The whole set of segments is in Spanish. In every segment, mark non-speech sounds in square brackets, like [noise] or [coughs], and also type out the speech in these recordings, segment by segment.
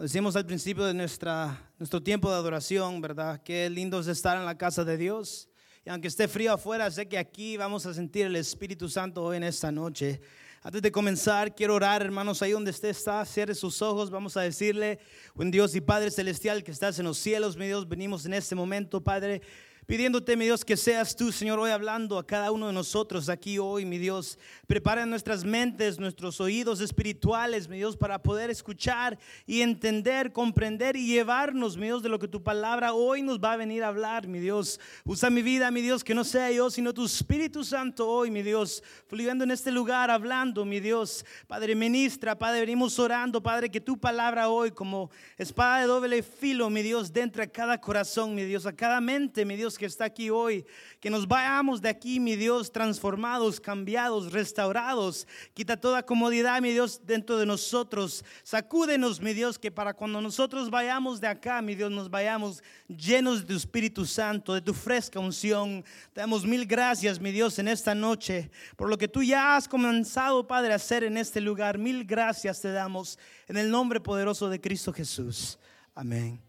Decimos al principio de nuestra, nuestro tiempo de adoración, ¿verdad? Qué lindo es estar en la casa de Dios. Y aunque esté frío afuera, sé que aquí vamos a sentir el Espíritu Santo hoy en esta noche. Antes de comenzar, quiero orar, hermanos, ahí donde usted está, cierre sus ojos, vamos a decirle, buen Dios y Padre Celestial que estás en los cielos, mi Dios, venimos en este momento, Padre, pidiéndote, mi Dios, que seas tú, Señor, hoy hablando a cada uno de nosotros aquí hoy, mi Dios. Prepara nuestras mentes, nuestros oídos espirituales, mi Dios, para poder escuchar y entender, comprender y llevarnos, mi Dios, de lo que tu palabra hoy nos va a venir a hablar, mi Dios. Usa mi vida, mi Dios, que no sea yo, sino tu Espíritu Santo hoy, mi Dios, fluyendo en este lugar, hablando, mi Dios. Padre, ministra, Padre, venimos orando, Padre, que tu palabra hoy, como espada de doble filo, mi Dios, dentro de cada corazón, mi Dios, a cada mente, mi Dios que está aquí hoy, que nos vayamos de aquí, mi Dios, transformados, cambiados, restaurados. Quita toda comodidad, mi Dios, dentro de nosotros. Sacúdenos, mi Dios, que para cuando nosotros vayamos de acá, mi Dios, nos vayamos llenos de tu Espíritu Santo, de tu fresca unción. Te damos mil gracias, mi Dios, en esta noche, por lo que tú ya has comenzado, Padre, a hacer en este lugar. Mil gracias te damos en el nombre poderoso de Cristo Jesús. Amén.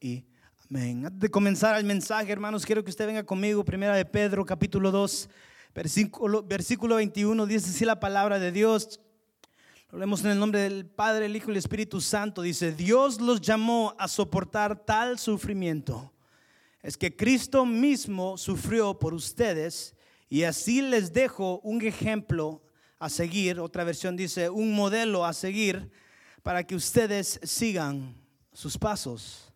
Y antes de comenzar el mensaje, hermanos, quiero que usted venga conmigo, primera de Pedro, capítulo 2, versículo, versículo 21, dice así la palabra de Dios. Lo leemos en el nombre del Padre, el Hijo y el Espíritu Santo. Dice, Dios los llamó a soportar tal sufrimiento. Es que Cristo mismo sufrió por ustedes y así les dejo un ejemplo a seguir. Otra versión dice, un modelo a seguir para que ustedes sigan sus pasos.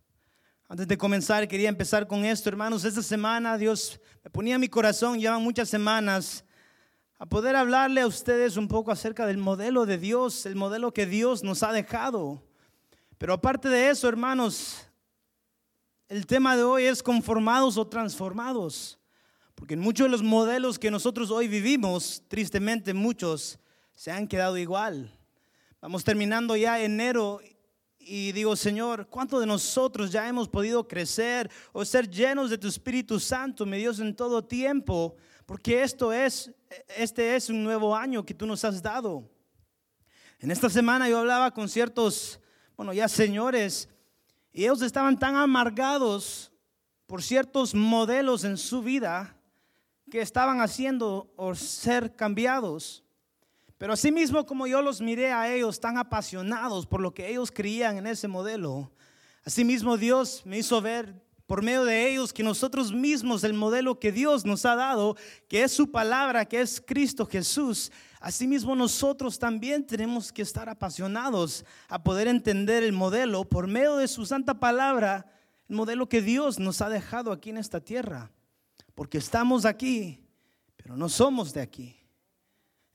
Antes de comenzar, quería empezar con esto, hermanos. Esta semana Dios me ponía en mi corazón, llevan muchas semanas, a poder hablarle a ustedes un poco acerca del modelo de Dios, el modelo que Dios nos ha dejado. Pero aparte de eso, hermanos, el tema de hoy es conformados o transformados. Porque en muchos de los modelos que nosotros hoy vivimos, tristemente muchos se han quedado igual. Vamos terminando ya enero y digo, Señor, ¿cuánto de nosotros ya hemos podido crecer o ser llenos de tu Espíritu Santo, mi Dios, en todo tiempo? Porque esto es, este es un nuevo año que tú nos has dado. En esta semana yo hablaba con ciertos, bueno, ya señores, y ellos estaban tan amargados por ciertos modelos en su vida que estaban haciendo o ser cambiados. Pero asimismo como yo los miré a ellos tan apasionados por lo que ellos creían en ese modelo, asimismo Dios me hizo ver por medio de ellos que nosotros mismos, el modelo que Dios nos ha dado, que es su palabra, que es Cristo Jesús, asimismo nosotros también tenemos que estar apasionados a poder entender el modelo por medio de su santa palabra, el modelo que Dios nos ha dejado aquí en esta tierra. Porque estamos aquí, pero no somos de aquí.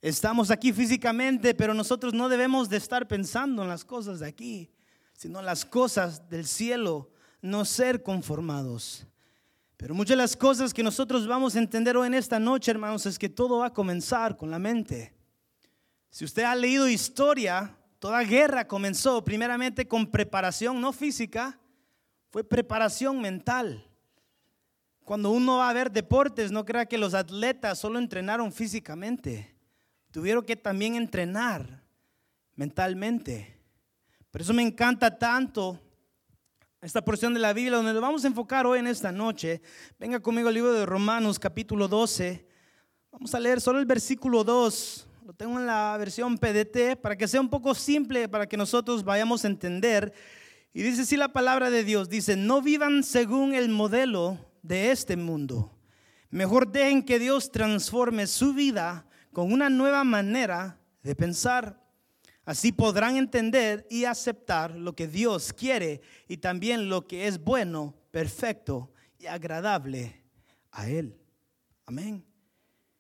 Estamos aquí físicamente, pero nosotros no debemos de estar pensando en las cosas de aquí, sino en las cosas del cielo, no ser conformados. Pero muchas de las cosas que nosotros vamos a entender hoy en esta noche, hermanos, es que todo va a comenzar con la mente. Si usted ha leído historia, toda guerra comenzó primeramente con preparación no física, fue preparación mental. Cuando uno va a ver deportes, no crea que los atletas solo entrenaron físicamente tuvieron que también entrenar mentalmente. Por eso me encanta tanto esta porción de la Biblia donde nos vamos a enfocar hoy en esta noche. Venga conmigo al libro de Romanos capítulo 12. Vamos a leer solo el versículo 2. Lo tengo en la versión PDT para que sea un poco simple, para que nosotros vayamos a entender. Y dice así la palabra de Dios. Dice, no vivan según el modelo de este mundo. Mejor dejen que Dios transforme su vida con una nueva manera de pensar. Así podrán entender y aceptar lo que Dios quiere y también lo que es bueno, perfecto y agradable a Él. Amén.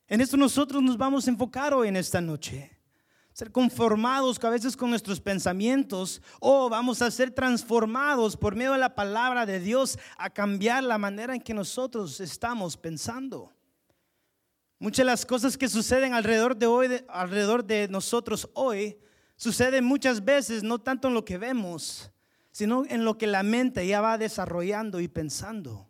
En esto nosotros nos vamos a enfocar hoy en esta noche. Ser conformados a veces con nuestros pensamientos o vamos a ser transformados por medio de la palabra de Dios a cambiar la manera en que nosotros estamos pensando. Muchas de las cosas que suceden alrededor de hoy, alrededor de nosotros hoy, suceden muchas veces no tanto en lo que vemos, sino en lo que la mente ya va desarrollando y pensando.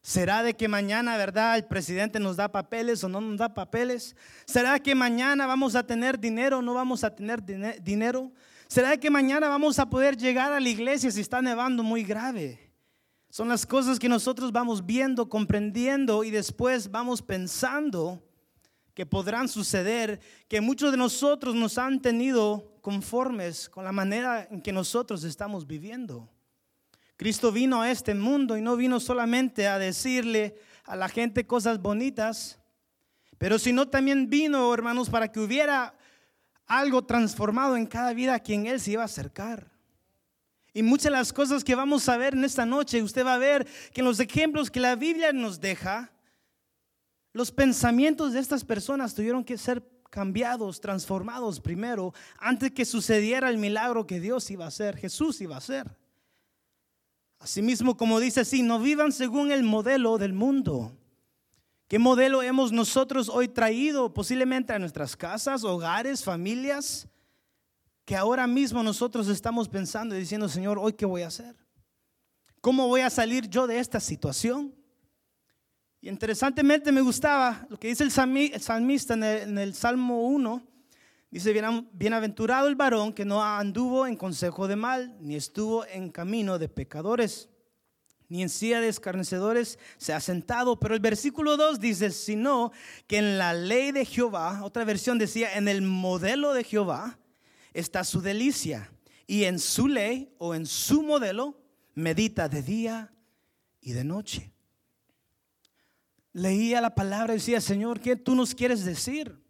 ¿Será de que mañana, verdad, el presidente nos da papeles o no nos da papeles? ¿Será que mañana vamos a tener dinero o no vamos a tener dinero? ¿Será que mañana vamos a poder llegar a la iglesia si está nevando muy grave? Son las cosas que nosotros vamos viendo, comprendiendo y después vamos pensando que podrán suceder, que muchos de nosotros nos han tenido conformes con la manera en que nosotros estamos viviendo. Cristo vino a este mundo y no vino solamente a decirle a la gente cosas bonitas, pero sino también vino, hermanos, para que hubiera algo transformado en cada vida a quien Él se iba a acercar. Y muchas de las cosas que vamos a ver en esta noche, usted va a ver que en los ejemplos que la Biblia nos deja, los pensamientos de estas personas tuvieron que ser cambiados, transformados primero, antes que sucediera el milagro que Dios iba a hacer, Jesús iba a hacer. Asimismo, como dice así, no vivan según el modelo del mundo. ¿Qué modelo hemos nosotros hoy traído posiblemente a nuestras casas, hogares, familias? Que ahora mismo nosotros estamos pensando y diciendo, Señor, hoy qué voy a hacer? ¿Cómo voy a salir yo de esta situación? Y interesantemente me gustaba lo que dice el salmista en el, Salmo 1. Dice, bienaventurado el varón que no anduvo en consejo de mal, ni estuvo en camino de pecadores, ni en silla de escarnecedores se ha sentado. Pero el versículo 2 dice, sino que en la ley de Jehová, otra versión decía, en el modelo de Jehová, está su delicia y en su ley o en su modelo medita de día y de noche. Leía la palabra y decía, Señor, ¿qué tú nos quieres decir?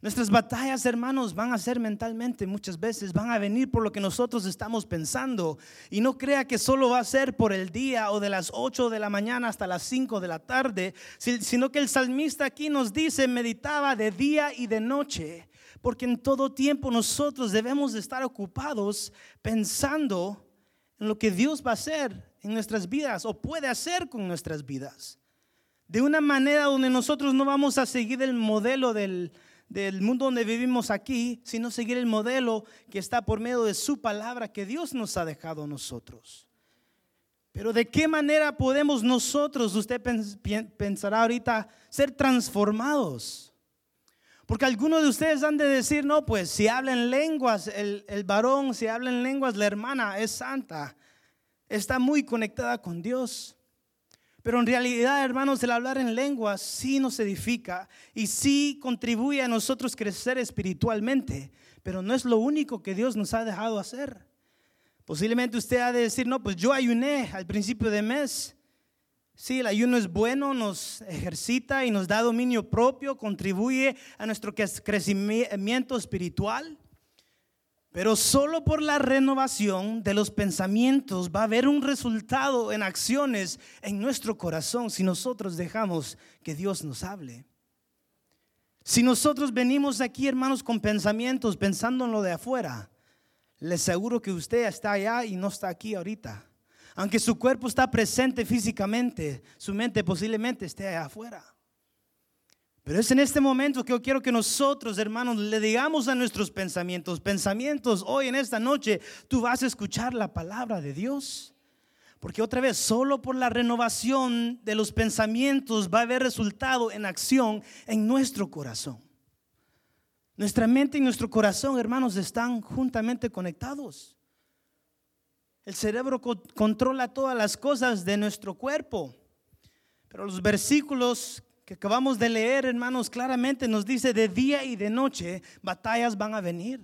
Nuestras batallas, hermanos, van a ser mentalmente muchas veces, van a venir por lo que nosotros estamos pensando. Y no crea que solo va a ser por el día o de las 8 de la mañana hasta las 5 de la tarde, sino que el salmista aquí nos dice, meditaba de día y de noche porque en todo tiempo nosotros debemos de estar ocupados pensando en lo que Dios va a hacer en nuestras vidas o puede hacer con nuestras vidas. De una manera donde nosotros no vamos a seguir el modelo del, del mundo donde vivimos aquí, sino seguir el modelo que está por medio de su palabra que Dios nos ha dejado a nosotros. Pero de qué manera podemos nosotros, usted pensará ahorita, ser transformados? Porque algunos de ustedes han de decir, no, pues si hablan lenguas, el, el varón, si habla en lenguas, la hermana es santa, está muy conectada con Dios. Pero en realidad, hermanos, el hablar en lenguas sí nos edifica y sí contribuye a nosotros crecer espiritualmente, pero no es lo único que Dios nos ha dejado hacer. Posiblemente usted ha de decir, no, pues yo ayuné al principio de mes Sí, el ayuno es bueno, nos ejercita y nos da dominio propio, contribuye a nuestro crecimiento espiritual. Pero solo por la renovación de los pensamientos va a haber un resultado en acciones en nuestro corazón si nosotros dejamos que Dios nos hable. Si nosotros venimos aquí, hermanos, con pensamientos pensando en lo de afuera, les aseguro que usted está allá y no está aquí ahorita. Aunque su cuerpo está presente físicamente, su mente posiblemente esté afuera. Pero es en este momento que yo quiero que nosotros, hermanos, le digamos a nuestros pensamientos, pensamientos, hoy en esta noche tú vas a escuchar la palabra de Dios. Porque otra vez, solo por la renovación de los pensamientos va a haber resultado en acción en nuestro corazón. Nuestra mente y nuestro corazón, hermanos, están juntamente conectados. El cerebro controla todas las cosas de nuestro cuerpo. Pero los versículos que acabamos de leer, hermanos, claramente nos dice de día y de noche batallas van a venir.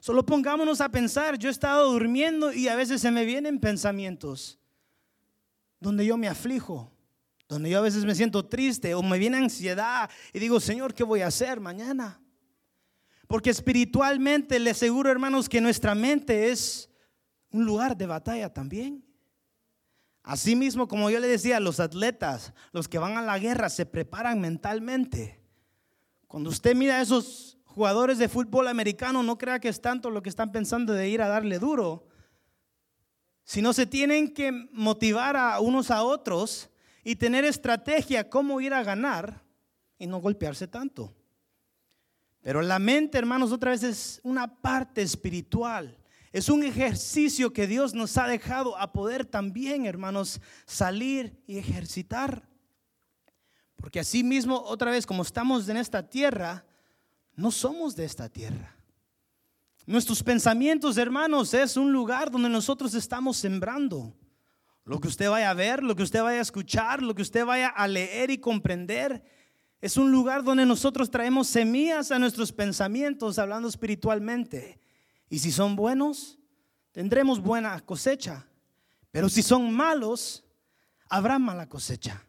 Solo pongámonos a pensar, yo he estado durmiendo y a veces se me vienen pensamientos donde yo me aflijo, donde yo a veces me siento triste o me viene ansiedad y digo, Señor, ¿qué voy a hacer mañana? Porque espiritualmente le aseguro, hermanos, que nuestra mente es un lugar de batalla también. Asimismo, como yo le decía, los atletas, los que van a la guerra, se preparan mentalmente. Cuando usted mira a esos jugadores de fútbol americano, no crea que es tanto lo que están pensando de ir a darle duro, sino se tienen que motivar a unos a otros y tener estrategia cómo ir a ganar y no golpearse tanto. Pero la mente, hermanos, otra vez es una parte espiritual es un ejercicio que Dios nos ha dejado a poder también, hermanos, salir y ejercitar. Porque así mismo, otra vez, como estamos en esta tierra, no somos de esta tierra. Nuestros pensamientos, hermanos, es un lugar donde nosotros estamos sembrando. Lo que usted vaya a ver, lo que usted vaya a escuchar, lo que usted vaya a leer y comprender, es un lugar donde nosotros traemos semillas a nuestros pensamientos, hablando espiritualmente. Y si son buenos, tendremos buena cosecha. Pero si son malos, habrá mala cosecha.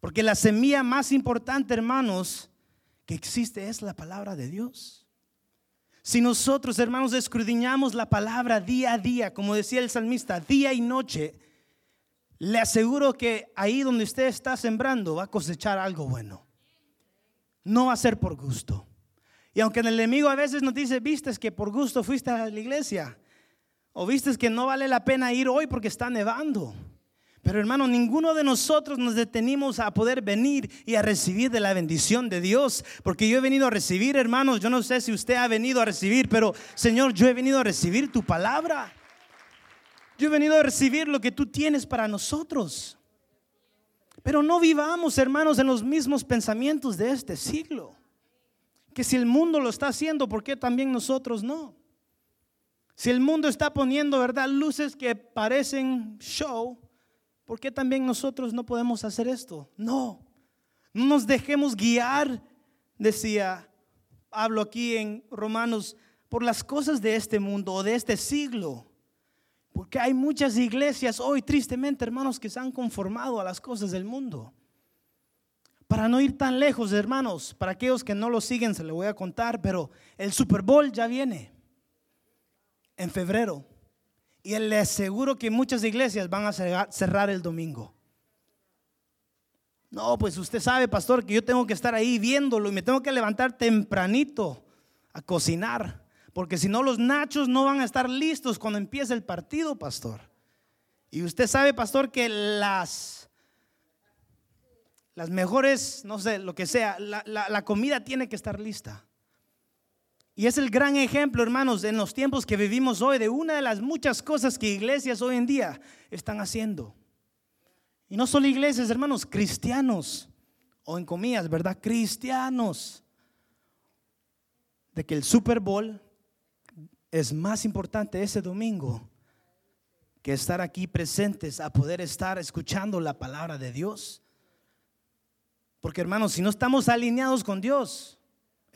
Porque la semilla más importante, hermanos, que existe es la palabra de Dios. Si nosotros, hermanos, escudriñamos la palabra día a día, como decía el salmista, día y noche, le aseguro que ahí donde usted está sembrando va a cosechar algo bueno. No va a ser por gusto. Y aunque el enemigo a veces nos dice, vistes que por gusto fuiste a la iglesia, o vistes que no vale la pena ir hoy porque está nevando. Pero hermano, ninguno de nosotros nos detenimos a poder venir y a recibir de la bendición de Dios. Porque yo he venido a recibir, hermanos, yo no sé si usted ha venido a recibir, pero Señor, yo he venido a recibir tu palabra. Yo he venido a recibir lo que tú tienes para nosotros. Pero no vivamos, hermanos, en los mismos pensamientos de este siglo. Que si el mundo lo está haciendo, ¿por qué también nosotros no? Si el mundo está poniendo, ¿verdad? Luces que parecen show, ¿por qué también nosotros no podemos hacer esto? No, no nos dejemos guiar, decía, hablo aquí en Romanos, por las cosas de este mundo o de este siglo. Porque hay muchas iglesias hoy, tristemente, hermanos, que se han conformado a las cosas del mundo. Para no ir tan lejos, hermanos, para aquellos que no lo siguen, se lo voy a contar, pero el Super Bowl ya viene en febrero. Y le aseguro que muchas iglesias van a cerrar el domingo. No, pues usted sabe, pastor, que yo tengo que estar ahí viéndolo y me tengo que levantar tempranito a cocinar. Porque si no, los nachos no van a estar listos cuando empiece el partido, pastor. Y usted sabe, pastor, que las, las mejores, no sé, lo que sea, la, la comida tiene que estar lista. Y es el gran ejemplo, hermanos, en los tiempos que vivimos hoy, de una de las muchas cosas que iglesias hoy en día están haciendo. Y no solo iglesias, hermanos, cristianos, o en comillas, ¿verdad? Cristianos. De que el Super Bowl es más importante ese domingo que estar aquí presentes a poder estar escuchando la palabra de Dios. Porque hermanos, si no estamos alineados con Dios,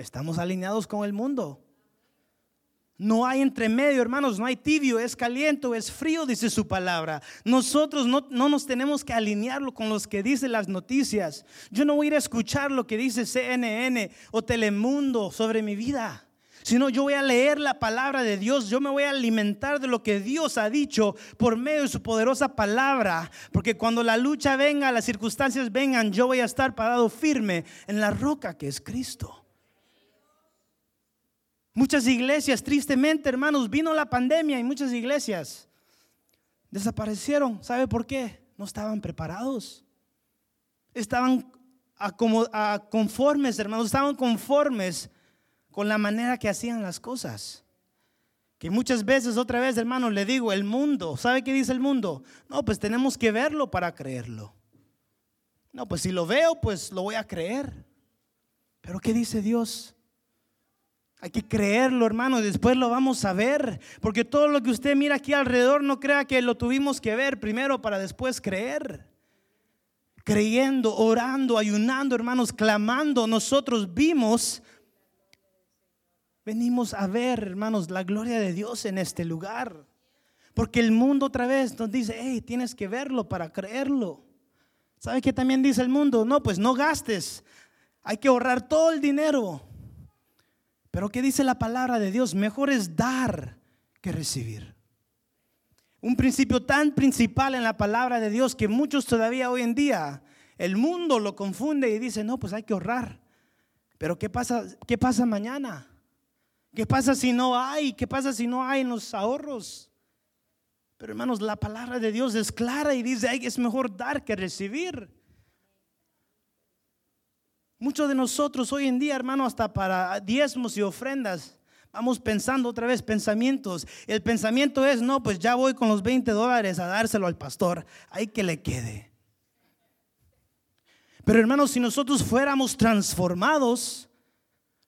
Estamos alineados con el mundo. No hay entre medio, hermanos, no hay tibio, es caliente es frío, dice su palabra. Nosotros no, no, nos tenemos que alinearlo con los que dicen las noticias. Yo no voy a ir a escuchar lo que dice CNN o Telemundo sobre mi vida, sino yo voy a leer la palabra de Dios, yo me voy a alimentar de lo que Dios ha dicho por medio de su poderosa palabra, porque cuando la lucha venga, las circunstancias vengan, yo voy a estar parado firme en la roca que es Cristo. Muchas iglesias, tristemente, hermanos, vino la pandemia y muchas iglesias desaparecieron. ¿Sabe por qué? No estaban preparados. Estaban conformes, hermanos, estaban conformes con la manera que hacían las cosas. Que muchas veces, otra vez, hermanos, le digo, el mundo, ¿sabe qué dice el mundo? No, pues tenemos que verlo para creerlo. No, pues si lo veo, pues lo voy a creer. Pero ¿qué dice Dios? Hay que creerlo, hermano, y después lo vamos a ver. Porque todo lo que usted mira aquí alrededor, no crea que lo tuvimos que ver primero para después creer. Creyendo, orando, ayunando, hermanos, clamando, nosotros vimos, venimos a ver, hermanos, la gloria de Dios en este lugar. Porque el mundo otra vez nos dice, hey, tienes que verlo para creerlo. ¿Sabe qué también dice el mundo? No, pues no gastes. Hay que ahorrar todo el dinero. Pero ¿qué dice la palabra de Dios? Mejor es dar que recibir. Un principio tan principal en la palabra de Dios que muchos todavía hoy en día, el mundo lo confunde y dice, no, pues hay que ahorrar. Pero ¿qué pasa, qué pasa mañana? ¿Qué pasa si no hay? ¿Qué pasa si no hay en los ahorros? Pero hermanos, la palabra de Dios es clara y dice, es mejor dar que recibir. Muchos de nosotros hoy en día, hermano, hasta para diezmos y ofrendas, vamos pensando otra vez pensamientos. El pensamiento es, no, pues ya voy con los 20 dólares a dárselo al pastor, hay que le quede. Pero hermanos, si nosotros fuéramos transformados,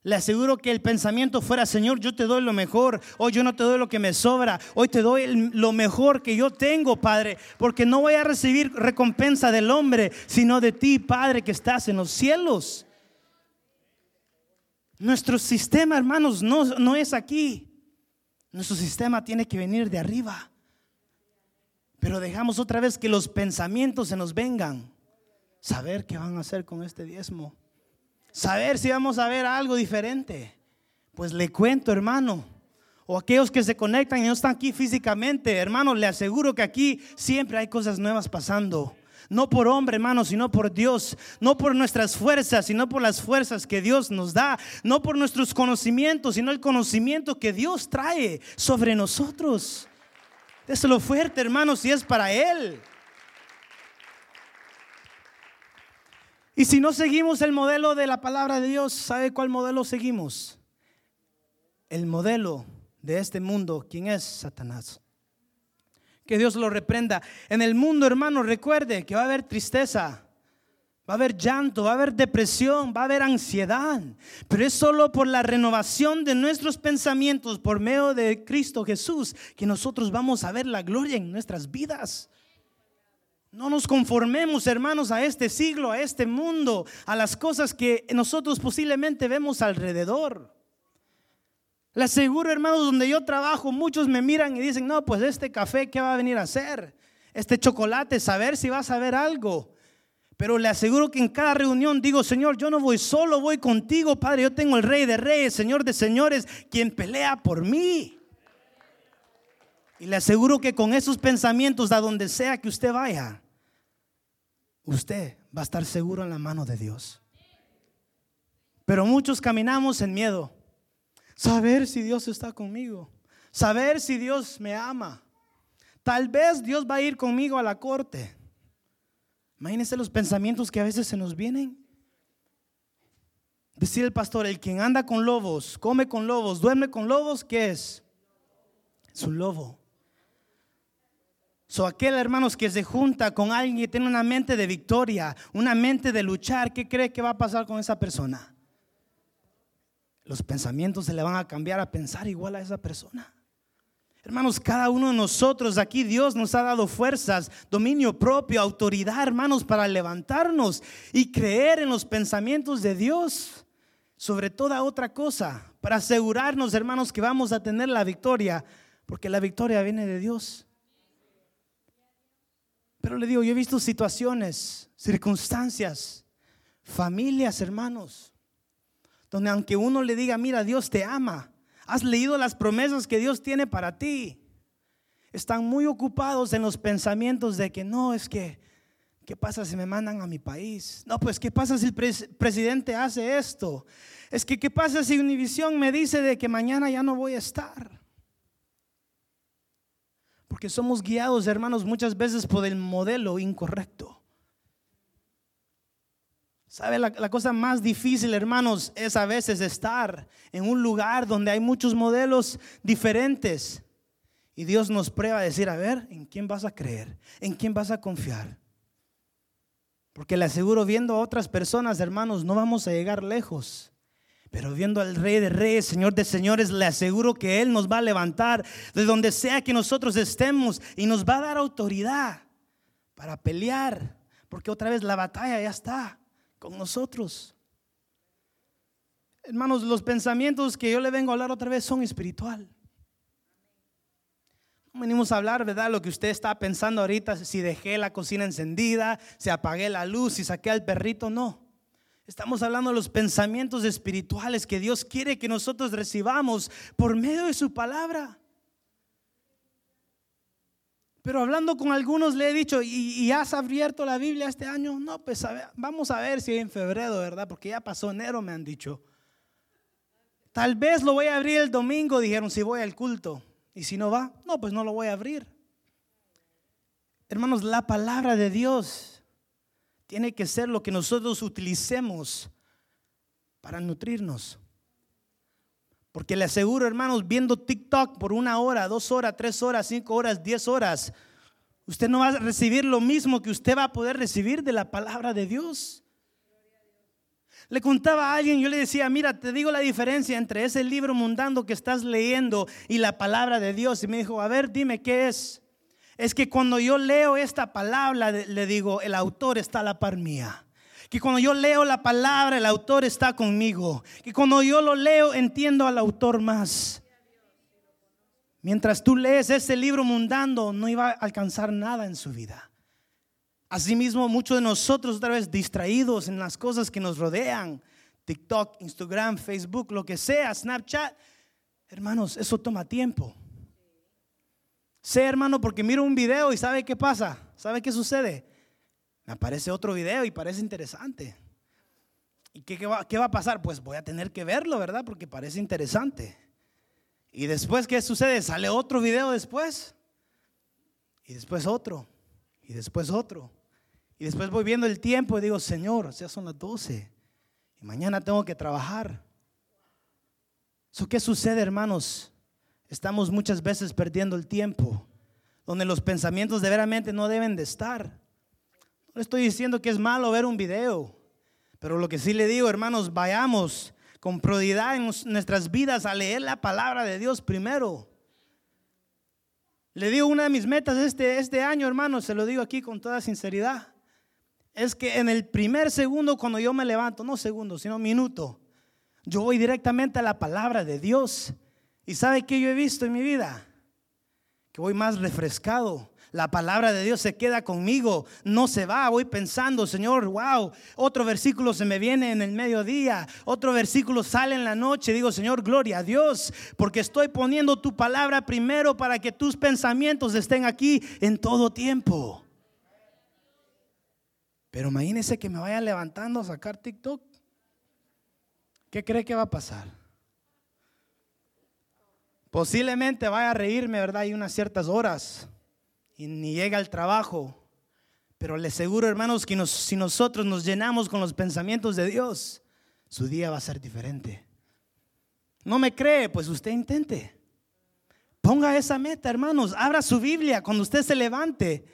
Le aseguro que el pensamiento fuera, Señor, yo te doy lo mejor. Hoy yo no te doy lo que me sobra. Hoy te doy lo mejor que yo tengo, Padre. Porque no voy a recibir recompensa del hombre, sino de ti, Padre, que estás en los cielos. Nuestro sistema, hermanos, no, no es aquí. Nuestro sistema tiene que venir de arriba. Pero dejamos otra vez que los pensamientos se nos vengan. Saber qué van a hacer con este diezmo saber si vamos a ver algo diferente. Pues le cuento, hermano. O aquellos que se conectan y no están aquí físicamente, hermano, le aseguro que aquí siempre hay cosas nuevas pasando. No por hombre, hermano, sino por Dios. No por nuestras fuerzas, sino por las fuerzas que Dios nos da. No por nuestros conocimientos, sino el conocimiento que Dios trae sobre nosotros. lo fuerte, hermano, si es para Él. Y si no seguimos el modelo de la palabra de Dios, ¿sabe cuál modelo seguimos? El modelo de este mundo, ¿quién es Satanás? Que Dios lo reprenda. En el mundo, hermano, recuerde que va a haber tristeza, va a haber llanto, va a haber depresión, va a haber ansiedad. Pero es solo por la renovación de nuestros pensamientos por medio de Cristo Jesús que nosotros vamos a ver la gloria en nuestras vidas. No nos conformemos, hermanos, a este siglo, a este mundo, a las cosas que nosotros posiblemente vemos alrededor. Le aseguro, hermanos, donde yo trabajo, muchos me miran y dicen, no, pues este café, ¿qué va a venir a hacer? Este chocolate, saber si va a saber algo. Pero le aseguro que en cada reunión digo, Señor, yo no voy solo, voy contigo, Padre. Yo tengo el Rey de Reyes, Señor de Señores, quien pelea por mí. Y le aseguro que con esos pensamientos, a donde sea que usted vaya, usted va a estar seguro en la mano de Dios. Pero muchos caminamos en miedo. Saber si Dios está conmigo. Saber si Dios me ama. Tal vez Dios va a ir conmigo a la corte. Imagínense los pensamientos que a veces se nos vienen. Decir el pastor, el quien anda con lobos, come con lobos, duerme con lobos, ¿qué es? Es un lobo. So, aquel, hermanos, que se junta con alguien que tiene una mente de victoria, una mente de luchar, ¿qué cree que va a pasar con esa persona? Los pensamientos se le van a cambiar a pensar igual a esa persona. Hermanos, cada uno de nosotros aquí Dios nos ha dado fuerzas, dominio propio, autoridad, hermanos, para levantarnos y creer en los pensamientos de Dios sobre toda otra cosa, para asegurarnos, hermanos, que vamos a tener la victoria, porque la victoria viene de Dios. Pero le digo, yo he visto situaciones, circunstancias, familias, hermanos, donde aunque uno le diga, mira, Dios te ama, has leído las promesas que Dios tiene para ti, están muy ocupados en los pensamientos de que no, es que, ¿qué pasa si me mandan a mi país? No, pues, ¿qué pasa si el presidente hace esto? Es que, ¿qué pasa si Univisión me dice de que mañana ya no voy a estar? Porque somos guiados, hermanos, muchas veces por el modelo incorrecto. ¿Sabe? La, cosa más difícil, hermanos, es a veces estar en un lugar donde hay muchos modelos diferentes. Y Dios nos prueba a decir, a ver, ¿en quién vas a creer? ¿En quién vas a confiar? Porque le aseguro, viendo a otras personas, hermanos, no vamos a llegar lejos. Pero viendo al Rey de Reyes, Señor de Señores, le aseguro que Él nos va a levantar de donde sea que nosotros estemos y nos va a dar autoridad para pelear. Porque otra vez la batalla ya está con nosotros. Hermanos, los pensamientos que yo le vengo a hablar otra vez son espiritual. No venimos a hablar, ¿verdad? Lo que usted está pensando ahorita, si dejé la cocina encendida, si apagué la luz, si saqué al perrito, no. Estamos hablando de los pensamientos espirituales que Dios quiere que nosotros recibamos por medio de su palabra. Pero hablando con algunos le he dicho, ¿y, has abierto la Biblia este año? No, pues vamos a ver si en febrero, ¿verdad? Porque ya pasó enero, me han dicho. Tal vez lo voy a abrir el domingo, dijeron, si voy al culto. Y si no va, no, pues no lo voy a abrir. Hermanos, la palabra de Dios tiene que ser lo que nosotros utilicemos para nutrirnos. Porque le aseguro, hermanos, viendo TikTok por una hora, dos horas, tres horas, cinco horas, diez horas, usted no va a recibir lo mismo que usted va a poder recibir de la palabra de Dios. Le contaba a alguien, yo le decía, mira, te digo la diferencia entre ese libro mundano que estás leyendo y la palabra de Dios. Y me dijo, a ver, dime qué es. Es que cuando yo leo esta palabra, le digo, el autor está a la par mía. Que cuando yo leo la palabra, el autor está conmigo. Que cuando yo lo leo, entiendo al autor más. Mientras tú lees ese libro mundano, no iba a alcanzar nada en su vida. Asimismo, muchos de nosotros otra vez distraídos en las cosas que nos rodean, TikTok, Instagram, Facebook, lo que sea, Snapchat. Hermanos, eso toma tiempo. Sé, hermano, porque miro un video y ¿sabe qué pasa? ¿Sabe qué sucede? Me aparece otro video y parece interesante. ¿Y qué, va, va a pasar? Pues voy a tener que verlo, ¿verdad? Porque parece interesante. Y después, ¿qué sucede? Sale otro video después. Y después otro. Y después otro. Y después voy viendo el tiempo y digo, Señor, ya son las 12 y mañana tengo que trabajar. ¿Eso qué sucede, hermanos? Estamos muchas veces perdiendo el tiempo, donde los pensamientos de veramente no deben de estar. No le estoy diciendo que es malo ver un video, pero lo que sí le digo, hermanos, vayamos con prioridad en nuestras vidas a leer la palabra de Dios primero. Le digo una de mis metas este, este año, hermanos, se lo digo aquí con toda sinceridad es que en el primer segundo cuando yo me levanto, no segundo, sino minuto, yo voy directamente a la palabra de Dios. ¿Y sabe qué yo he visto en mi vida? Que voy más refrescado. La palabra de Dios se queda conmigo, no se va. Voy pensando, Señor, wow, otro versículo se me viene en el mediodía, otro versículo sale en la noche. Digo, Señor, gloria a Dios, porque estoy poniendo tu palabra primero para que tus pensamientos estén aquí en todo tiempo. Pero imagínese que me vaya levantando a sacar TikTok. ¿Qué cree que va a pasar? Posiblemente vaya a reírme, ¿verdad? Hay unas ciertas horas y ni llega al trabajo. Pero le aseguro, hermanos, que si nosotros nos llenamos con los pensamientos de Dios, su día va a ser diferente. ¿No me cree? Pues usted intente. Ponga esa meta, hermanos. Abra su Biblia cuando usted se levante.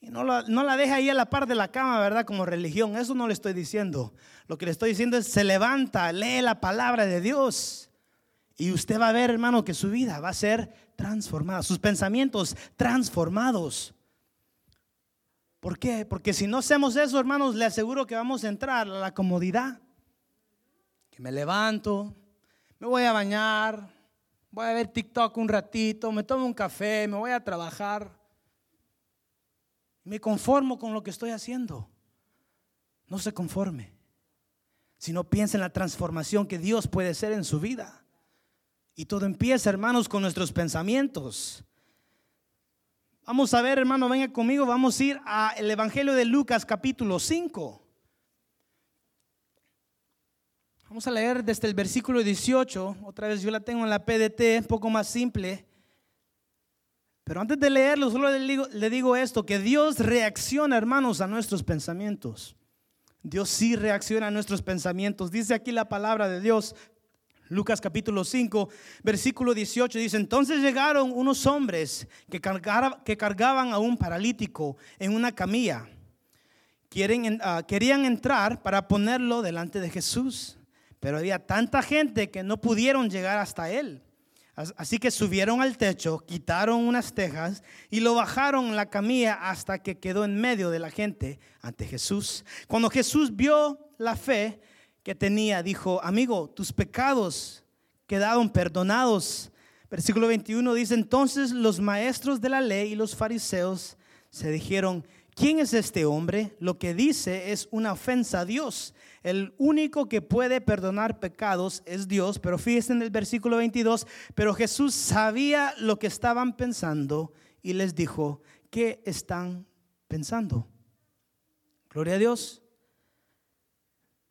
Y no la, no la deja ahí a la par de la cama, ¿verdad? Como religión. Eso no le estoy diciendo. Lo que le estoy diciendo es, se levanta, lee la palabra de Dios. Y usted va a ver, hermano, que su vida va a ser transformada. Sus pensamientos transformados. ¿Por qué? Porque si no hacemos eso, hermanos, le aseguro que vamos a entrar a la comodidad. Que me levanto, me voy a bañar, voy a ver TikTok un ratito, me tomo un café, me voy a trabajar. Me conformo con lo que estoy haciendo. No se conforme, sino piensa en la transformación que Dios puede hacer en su vida. Y todo empieza, hermanos, con nuestros pensamientos. Vamos a ver, hermano, venga conmigo, vamos a ir al Evangelio de Lucas capítulo 5. Vamos a leer desde el versículo 18, otra vez yo la tengo en la PDT, un poco más simple. Pero antes de leerlo, solo le digo, le digo esto, que Dios reacciona, hermanos, a nuestros pensamientos. Dios sí reacciona a nuestros pensamientos. Dice aquí la palabra de Dios, Lucas capítulo 5, versículo 18, dice, entonces llegaron unos hombres que, que cargaban a un paralítico en una camilla. Quieren, ah, querían entrar para ponerlo delante de Jesús, pero había tanta gente que no pudieron llegar hasta él. Así que subieron al techo, quitaron unas tejas y lo bajaron en la camilla hasta que quedó en medio de la gente ante Jesús. Cuando Jesús vio la fe que tenía, dijo, amigo, tus pecados quedaron perdonados. Versículo 21 dice, entonces los maestros de la ley y los fariseos se dijeron, ¿quién es este hombre? Lo que dice es una ofensa a Dios. El único que puede perdonar pecados es Dios, pero fíjense en el versículo 22, pero Jesús sabía lo que estaban pensando y les dijo, ¿qué están pensando? Gloria a Dios.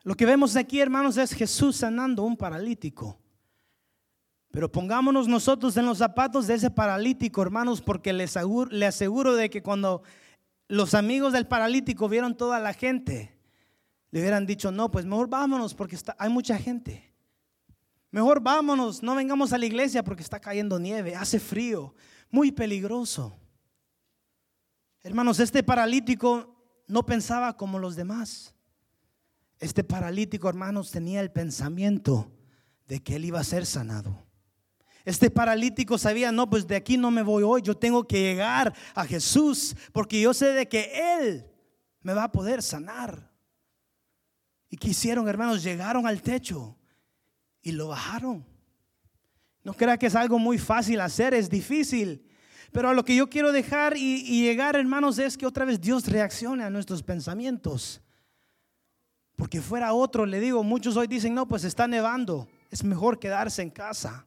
Lo que vemos aquí, hermanos, es Jesús sanando un paralítico. Pero pongámonos nosotros en los zapatos de ese paralítico, hermanos, porque le aseguro, le aseguro de que cuando los amigos del paralítico vieron toda la gente, le hubieran dicho, no, pues mejor vámonos porque está, hay mucha gente. Mejor vámonos, no vengamos a la iglesia porque está cayendo nieve, hace frío, muy peligroso. Hermanos, este paralítico no pensaba como los demás. Este paralítico, hermanos, tenía el pensamiento de que él iba a ser sanado. Este paralítico sabía, no, pues de aquí no me voy hoy, yo tengo que llegar a Jesús porque yo sé de que Él me va a poder sanar. ¿Y qué hicieron, hermanos? Llegaron al techo y lo bajaron. No crea que es algo muy fácil hacer, es difícil. Pero a lo que yo quiero dejar y, y llegar, hermanos, es que otra vez Dios reaccione a nuestros pensamientos. Porque fuera otro, le digo, muchos hoy dicen, no, pues está nevando, es mejor quedarse en casa.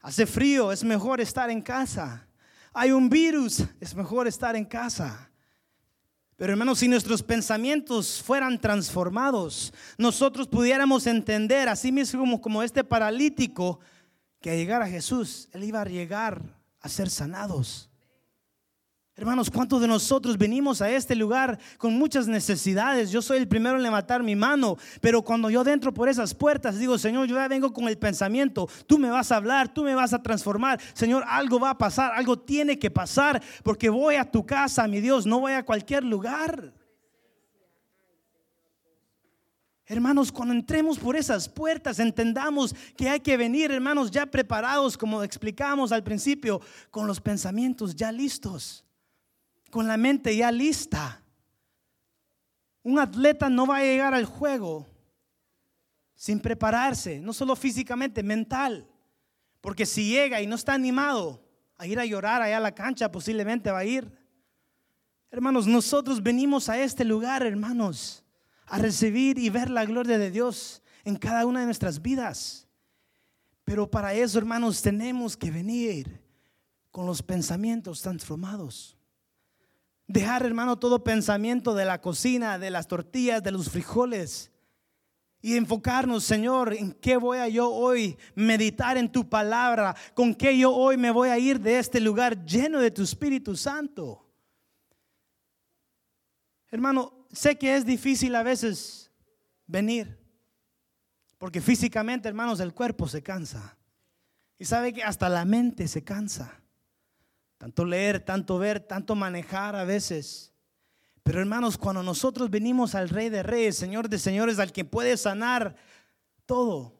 Hace frío, es mejor estar en casa. Hay un virus, es mejor estar en casa. Pero hermanos, si nuestros pensamientos fueran transformados, nosotros pudiéramos entender, así mismo como, como este paralítico, que al llegar a Jesús, Él iba a llegar a ser sanados. Hermanos, ¿cuántos de nosotros venimos a este lugar con muchas necesidades? Yo soy el primero en levantar mi mano, pero cuando yo dentro por esas puertas digo, Señor, yo ya vengo con el pensamiento, tú me vas a hablar, tú me vas a transformar. Señor, algo va a pasar, algo tiene que pasar, porque voy a tu casa, mi Dios, no voy a cualquier lugar. Hermanos, cuando entremos por esas puertas, entendamos que hay que venir, hermanos, ya preparados, como explicamos al principio, con los pensamientos ya listos con la mente ya lista. Un atleta no va a llegar al juego sin prepararse, no solo físicamente, mental. Porque si llega y no está animado a ir a llorar allá a la cancha, posiblemente va a ir. Hermanos, nosotros venimos a este lugar, hermanos, a recibir y ver la gloria de Dios en cada una de nuestras vidas. Pero para eso, hermanos, tenemos que venir con los pensamientos transformados. Dejar, hermano, todo pensamiento de la cocina, de las tortillas, de los frijoles. Y enfocarnos, Señor, en qué voy a yo hoy meditar en tu palabra, con qué yo hoy me voy a ir de este lugar lleno de tu Espíritu Santo. Hermano, sé que es difícil a veces venir, porque físicamente, hermanos, el cuerpo se cansa. Y sabe que hasta la mente se cansa. Tanto leer, tanto ver, tanto manejar a veces. Pero hermanos, cuando nosotros venimos al Rey de Reyes, Señor de Señores, al que puede sanar todo,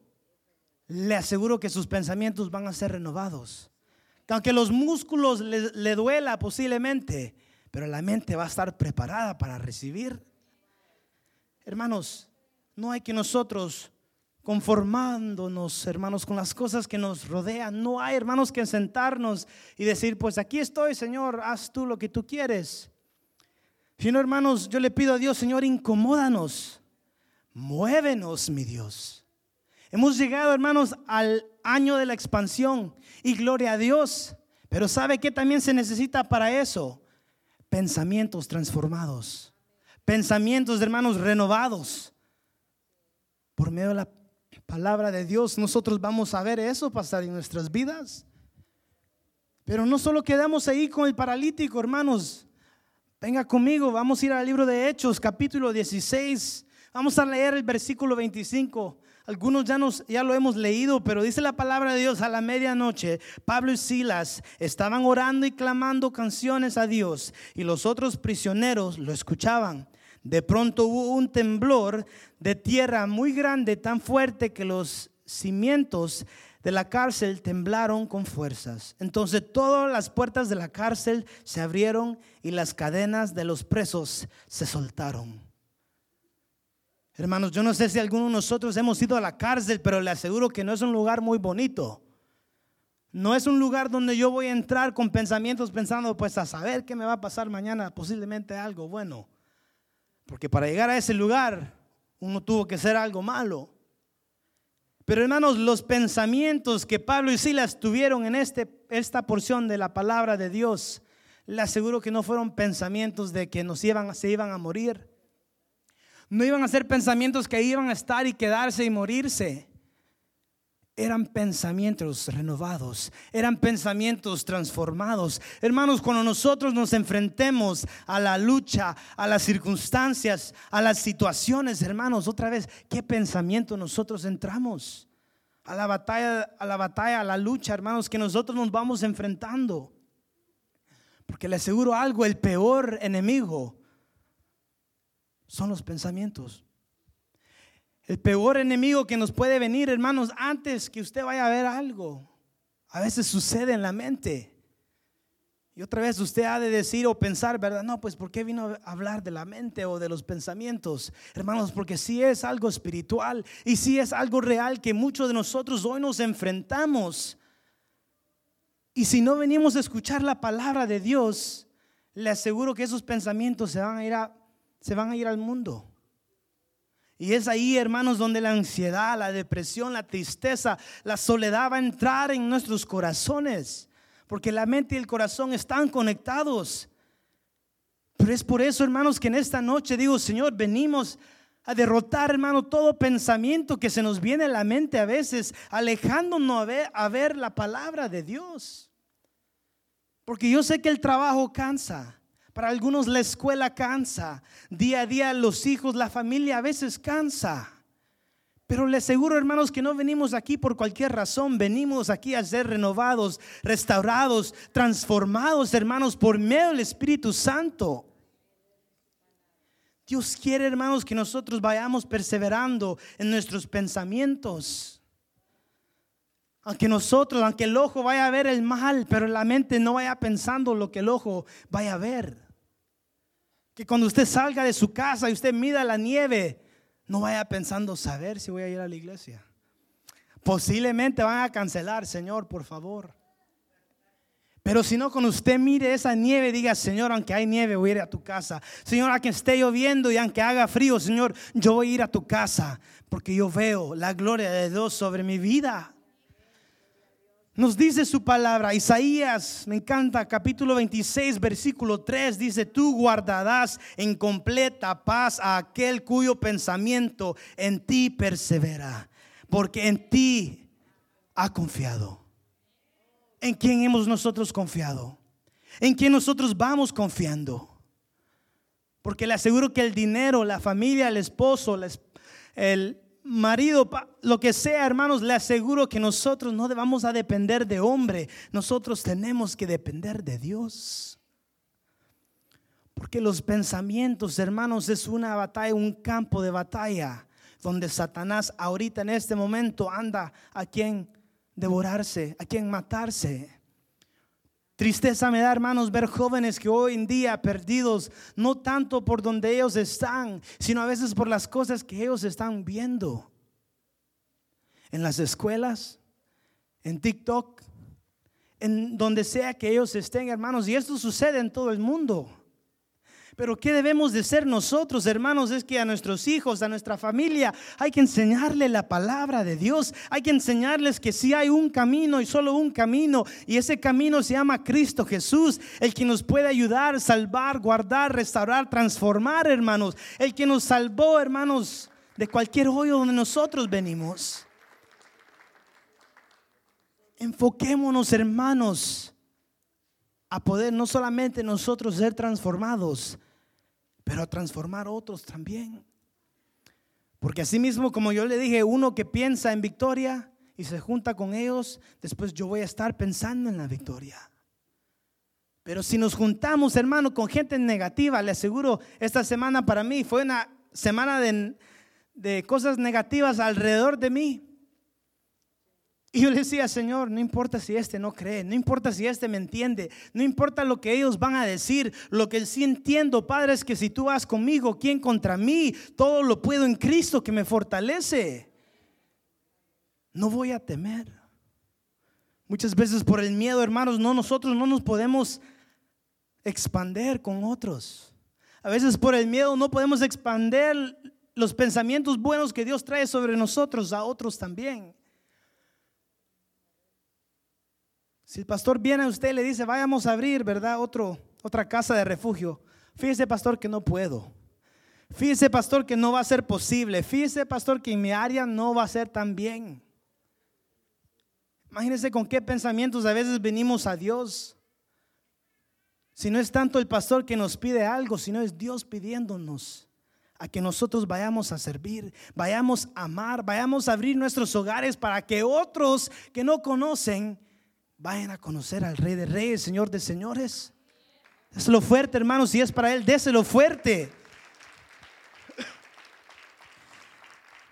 le aseguro que sus pensamientos van a ser renovados. aunque los músculos le, le duela posiblemente, pero la mente va a estar preparada para recibir. Hermanos, no hay que nosotros conformándonos, hermanos, con las cosas que nos rodean. No hay, hermanos, que sentarnos y decir, pues aquí estoy, Señor, haz tú lo que tú quieres. Sino, hermanos, yo le pido a Dios, Señor, incomódanos, muévenos, mi Dios. Hemos llegado, hermanos, al año de la expansión y gloria a Dios. Pero ¿sabe qué también se necesita para eso? Pensamientos transformados, pensamientos, hermanos, renovados por medio de la palabra de Dios, nosotros vamos a ver eso pasar en nuestras vidas. Pero no solo quedamos ahí con el paralítico, hermanos. Venga conmigo, vamos a ir al libro de Hechos, capítulo 16. Vamos a leer el versículo 25. Algunos ya, nos, ya lo hemos leído, pero dice la palabra de Dios a la medianoche, Pablo y Silas estaban orando y clamando canciones a Dios y los otros prisioneros lo escuchaban. De pronto hubo un temblor de tierra muy grande, tan fuerte que los cimientos de la cárcel temblaron con fuerzas. Entonces todas las puertas de la cárcel se abrieron y las cadenas de los presos se soltaron. Hermanos, yo no sé si alguno de nosotros hemos ido a la cárcel, pero le aseguro que no es un lugar muy bonito. No es un lugar donde yo voy a entrar con pensamientos pensando, pues a saber qué me va a pasar mañana, posiblemente algo bueno. Porque para llegar a ese lugar uno tuvo que hacer algo malo. Pero hermanos, los pensamientos que Pablo y Silas tuvieron en este, esta porción de la palabra de Dios, le aseguro que no fueron pensamientos de que nos iban, se iban a morir. No iban a ser pensamientos que iban a estar y quedarse y morirse eran pensamientos renovados, eran pensamientos transformados. Hermanos, cuando nosotros nos enfrentemos a la lucha, a las circunstancias, a las situaciones, hermanos, otra vez, ¿qué pensamiento nosotros entramos? A la batalla, a la batalla, a la lucha, hermanos, que nosotros nos vamos enfrentando. Porque le aseguro algo, el peor enemigo son los pensamientos. El peor enemigo que nos puede venir, hermanos, antes que usted vaya a ver algo, a veces sucede en la mente. Y otra vez usted ha de decir o pensar, ¿verdad? No, pues ¿por qué vino a hablar de la mente o de los pensamientos? Hermanos, porque si es algo espiritual y si es algo real que muchos de nosotros hoy nos enfrentamos. Y si no venimos a escuchar la palabra de Dios, le aseguro que esos pensamientos se van a ir, se van a ir al mundo. Y es ahí, hermanos, donde la ansiedad, la depresión, la tristeza, la soledad va a entrar en nuestros corazones. Porque la mente y el corazón están conectados. Pero es por eso, hermanos, que en esta noche digo, Señor, venimos a derrotar, hermano, todo pensamiento que se nos viene a la mente a veces, alejándonos a ver, a ver la palabra de Dios. Porque yo sé que el trabajo cansa. Para algunos la escuela cansa. Día a día los hijos, la familia a veces cansa. Pero les aseguro, hermanos, que no venimos aquí por cualquier razón. Venimos aquí a ser renovados, restaurados, transformados, hermanos, por medio del Espíritu Santo. Dios quiere, hermanos, que nosotros vayamos perseverando en nuestros pensamientos. Aunque nosotros, aunque el ojo vaya a ver el mal, pero la mente no vaya pensando lo que el ojo vaya a ver. Que cuando usted salga de su casa y usted mida la nieve, no vaya pensando saber si voy a ir a la iglesia. Posiblemente van a cancelar, Señor, por favor. Pero si no, cuando usted mire esa nieve, diga, Señor, aunque hay nieve, voy a ir a tu casa. Señor, aunque esté lloviendo y aunque haga frío, Señor, yo voy a ir a tu casa. Porque yo veo la gloria de Dios sobre mi vida. Nos dice su palabra, Isaías, me encanta, capítulo 26, versículo 3, dice, tú guardarás en completa paz a aquel cuyo pensamiento en ti persevera, porque en ti ha confiado. ¿En quién hemos nosotros confiado? ¿En quién nosotros vamos confiando? Porque le aseguro que el dinero, la familia, el esposo, el, marido, lo que sea, hermanos, le aseguro que nosotros no vamos a depender de hombre, nosotros tenemos que depender de Dios. Porque los pensamientos, hermanos, es una batalla, un campo de batalla, donde Satanás ahorita en este momento anda a quien devorarse, a quien matarse. Tristeza me da, hermanos, ver jóvenes que hoy en día perdidos, no tanto por donde ellos están, sino a veces por las cosas que ellos están viendo. En las escuelas, en TikTok, en donde sea que ellos estén, hermanos. Y esto sucede en todo el mundo. Pero ¿qué debemos de ser nosotros, hermanos? Es que a nuestros hijos, a nuestra familia, hay que enseñarle la palabra de Dios. Hay que enseñarles que si hay un camino y solo un camino. Y ese camino se llama Cristo Jesús, el que nos puede ayudar, salvar, guardar, restaurar, transformar, hermanos. El que nos salvó, hermanos, de cualquier hoyo donde nosotros venimos. Enfoquémonos, hermanos, a poder no solamente nosotros ser transformados, pero a transformar otros también. Porque así mismo, como yo le dije, uno que piensa en victoria y se junta con ellos, después yo voy a estar pensando en la victoria. Pero si nos juntamos, hermano, con gente negativa, le aseguro, esta semana para mí fue una semana de, de cosas negativas alrededor de mí. Y yo le decía, Señor, no importa si este no cree, no importa si este me entiende, no importa lo que ellos van a decir, lo que sí entiendo, Padre, es que si tú vas conmigo, ¿quién contra mí? Todo lo puedo en Cristo que me fortalece. No voy a temer. Muchas veces por el miedo, hermanos, no nosotros no nos podemos expander con otros. A veces por el miedo no podemos expander los pensamientos buenos que Dios trae sobre nosotros a otros también. Si el pastor viene a usted y le dice, vayamos a abrir, ¿verdad? Otro, otra casa de refugio. Fíjese, pastor, que no puedo. Fíjese, pastor, que no va a ser posible. Fíjese, pastor, que en mi área no va a ser tan bien. Imagínese con qué pensamientos a veces venimos a Dios. Si no es tanto el pastor que nos pide algo, sino es Dios pidiéndonos a que nosotros vayamos a servir, vayamos a amar, vayamos a abrir nuestros hogares para que otros que no conocen vayan a conocer al Rey de Reyes, Señor de Señores. Déselo fuerte, hermanos, si es para Él, déselo fuerte.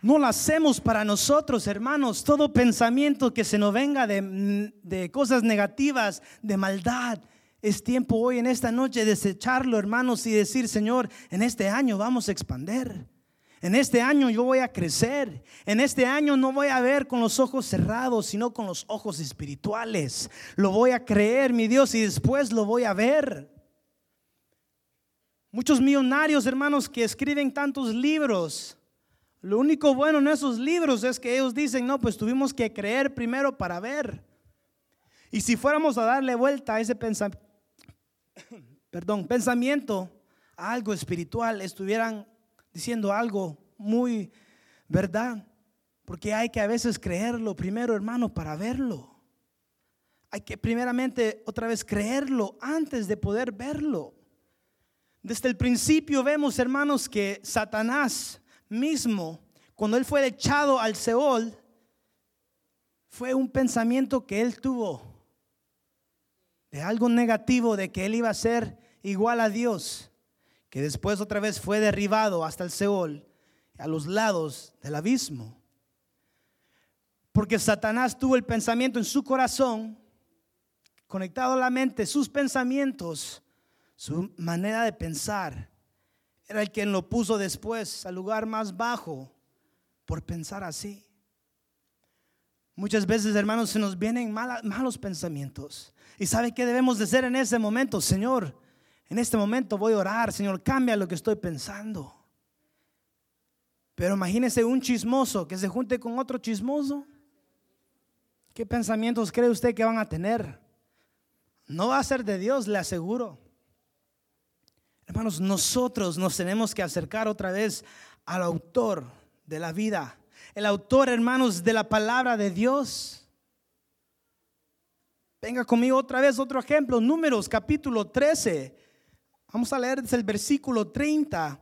no lo hacemos para nosotros, hermanos. Todo pensamiento que se nos venga de, de cosas negativas, de maldad, es tiempo hoy en esta noche de desecharlo, hermanos, y decir, Señor, en este año vamos a expander. En este año yo voy a crecer. En este año no voy a ver con los ojos cerrados, sino con los ojos espirituales. Lo voy a creer, mi Dios, y después lo voy a ver. Muchos millonarios, hermanos, que escriben tantos libros. Lo único bueno en esos libros es que ellos dicen, no, pues tuvimos que creer primero para ver. Y si fuéramos a darle vuelta a ese pensamiento, [coughs] perdón, pensamiento a algo espiritual, estuvieran diciendo algo muy verdad. Porque hay que a veces creerlo primero, hermano, para verlo. Hay que primeramente otra vez creerlo antes de poder verlo. Desde el principio vemos, hermanos, que Satanás mismo, cuando él fue echado al Seol, fue un pensamiento que él tuvo de algo negativo, de que él iba a ser igual a Dios, que después otra vez fue derribado hasta el Seol, a los lados del abismo. Porque Satanás tuvo el pensamiento en su corazón, conectado a la mente, sus pensamientos su manera de pensar era el quien lo puso después al lugar más bajo por pensar así. Muchas veces, hermanos, se nos vienen malos pensamientos. ¿Y sabe qué debemos de hacer en ese momento? Señor, en este momento voy a orar. Señor, cambia lo que estoy pensando. Pero imagínese un chismoso que se junte con otro chismoso. ¿Qué pensamientos cree usted que van a tener? No va a ser de Dios, le aseguro. Hermanos, nosotros nos tenemos que acercar otra vez al autor de la vida. El autor, hermanos, de la palabra de Dios. Venga conmigo otra vez otro ejemplo. Números capítulo 13. Vamos a leer desde el versículo 30.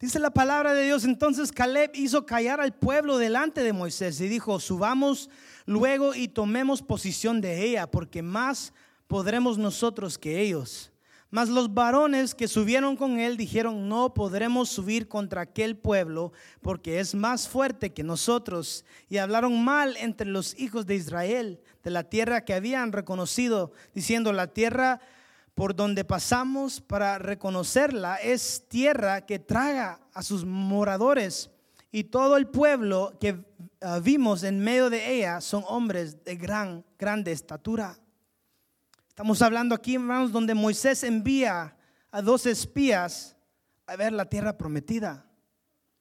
Dice la palabra de Dios, entonces Caleb hizo callar al pueblo delante de Moisés y dijo, subamos luego y tomemos posición de ella, porque más podremos nosotros que ellos. Mas los varones que subieron con él dijeron, no podremos subir contra aquel pueblo porque es más fuerte que nosotros. Y hablaron mal entre los hijos de Israel de la tierra que habían reconocido, diciendo, la tierra por donde pasamos para reconocerla es tierra que traga a sus moradores. Y todo el pueblo que ah, vimos en medio de ella son hombres de gran, grande estatura. Estamos hablando aquí, hermanos, donde Moisés envía a dos espías a ver la tierra prometida.